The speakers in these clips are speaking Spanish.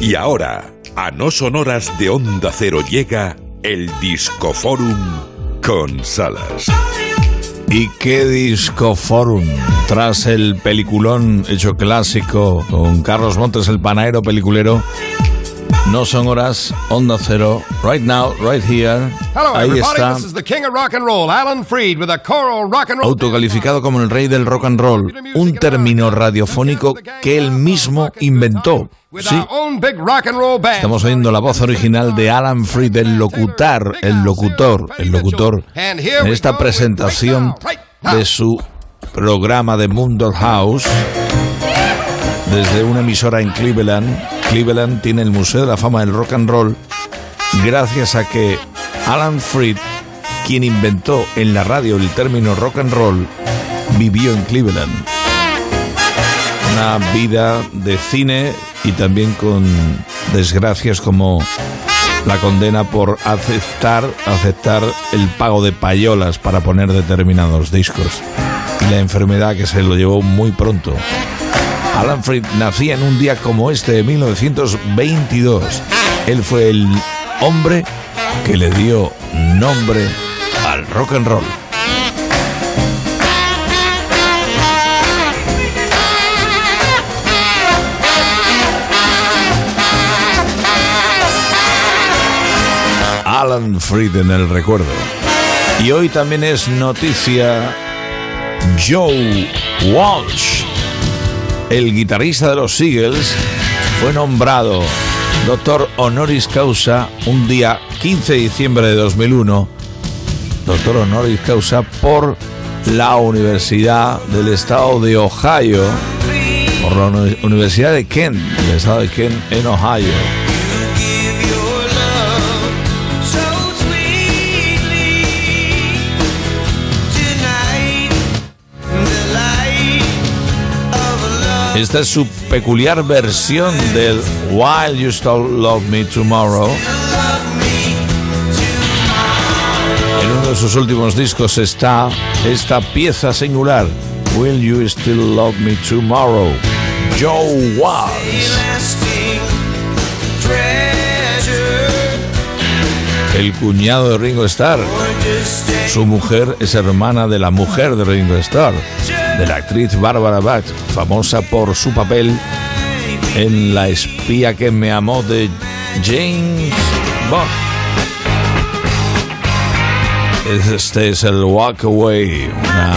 Y ahora, a no sonoras de Onda Cero llega el Discoforum con Salas. ¿Y qué Discoforum? Tras el peliculón hecho clásico con Carlos Montes, el panaero peliculero, no son horas, Onda Cero, right now, right here. Hello, Ahí everybody. está, This is the king of rock and roll, Alan Freed, with a choral rock and roll. autocalificado como el rey del rock and roll, un término radiofónico que él mismo inventó. Sí, estamos oyendo la voz original de Alan Freed, el locutar, el locutor, el locutor, en esta presentación de su programa de Mundo House desde una emisora en Cleveland. Cleveland tiene el Museo de la Fama del Rock and Roll gracias a que Alan Freed, quien inventó en la radio el término rock and roll, vivió en Cleveland. Una vida de cine y también con desgracias como la condena por aceptar, aceptar el pago de payolas para poner determinados discos y la enfermedad que se lo llevó muy pronto. Alan Freed nacía en un día como este de 1922. Él fue el hombre que le dio nombre al rock and roll. Alan Freed en el recuerdo. Y hoy también es noticia Joe Walsh, el guitarrista de los Eagles, fue nombrado doctor honoris causa un día 15 de diciembre de 2001, doctor honoris causa por la Universidad del Estado de Ohio, por la Uni- Universidad de Kent, del Estado de Kent en Ohio. Esta es su peculiar versión del While You Still Love Me Tomorrow. En uno de sus últimos discos está esta pieza singular, Will You Still Love Me Tomorrow? Joe Walsh. El cuñado de Ringo Starr. Su mujer es hermana de la mujer de Ringo Starr, de la actriz Barbara Bach, famosa por su papel en La espía que me amó de James Bond. Este es el Walk Away, una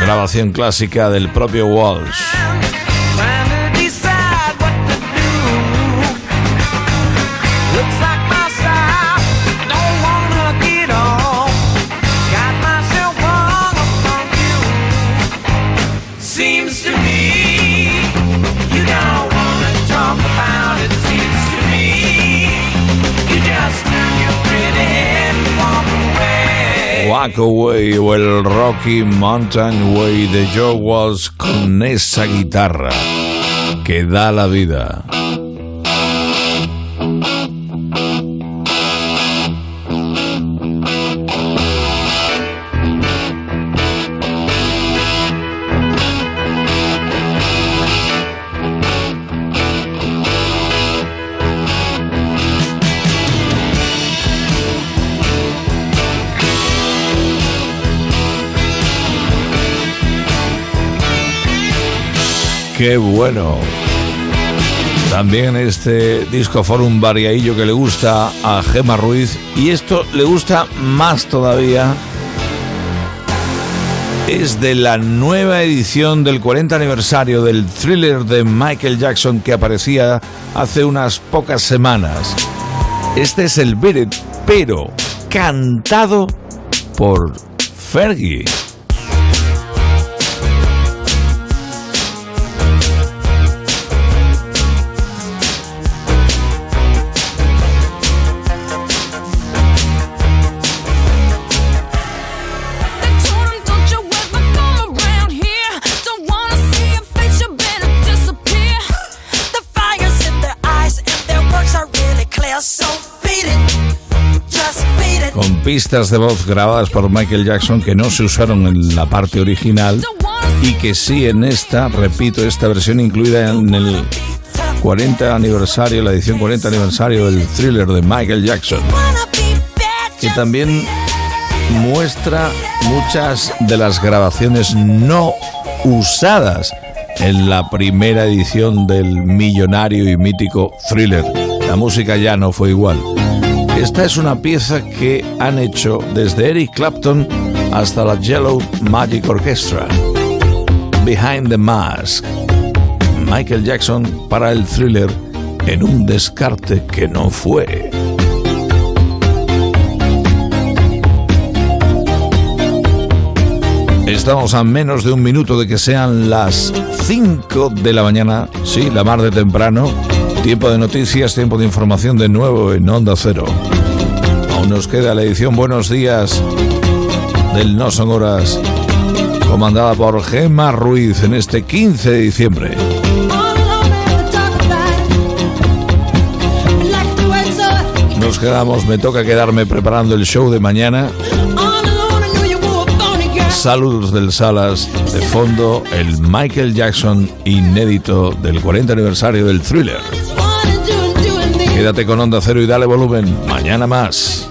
grabación clásica del propio Walsh. O el Rocky Mountain Way de Joe Walsh con esa guitarra que da la vida. ¡Qué bueno! También este disco Forum variadillo que le gusta a Gema Ruiz y esto le gusta más todavía. Es de la nueva edición del 40 aniversario del thriller de Michael Jackson que aparecía hace unas pocas semanas. Este es el Beat It, pero cantado por Fergie. Con pistas de voz grabadas por Michael Jackson que no se usaron en la parte original y que sí en esta, repito, esta versión incluida en el 40 aniversario, la edición 40 aniversario del thriller de Michael Jackson. Que también muestra muchas de las grabaciones no usadas en la primera edición del millonario y mítico thriller. La música ya no fue igual. Esta es una pieza que han hecho desde Eric Clapton hasta la Yellow Magic Orchestra. Behind the Mask. Michael Jackson para el thriller en un descarte que no fue. Estamos a menos de un minuto de que sean las 5 de la mañana, sí, la mar de temprano. Tiempo de noticias, tiempo de información de nuevo en Onda Cero. Aún nos queda la edición Buenos Días del No Son Horas, comandada por Gemma Ruiz en este 15 de diciembre. Nos quedamos, me toca quedarme preparando el show de mañana. Saludos del Salas, de fondo el Michael Jackson inédito del 40 aniversario del thriller. Quédate con Onda Cero y dale volumen. Mañana más.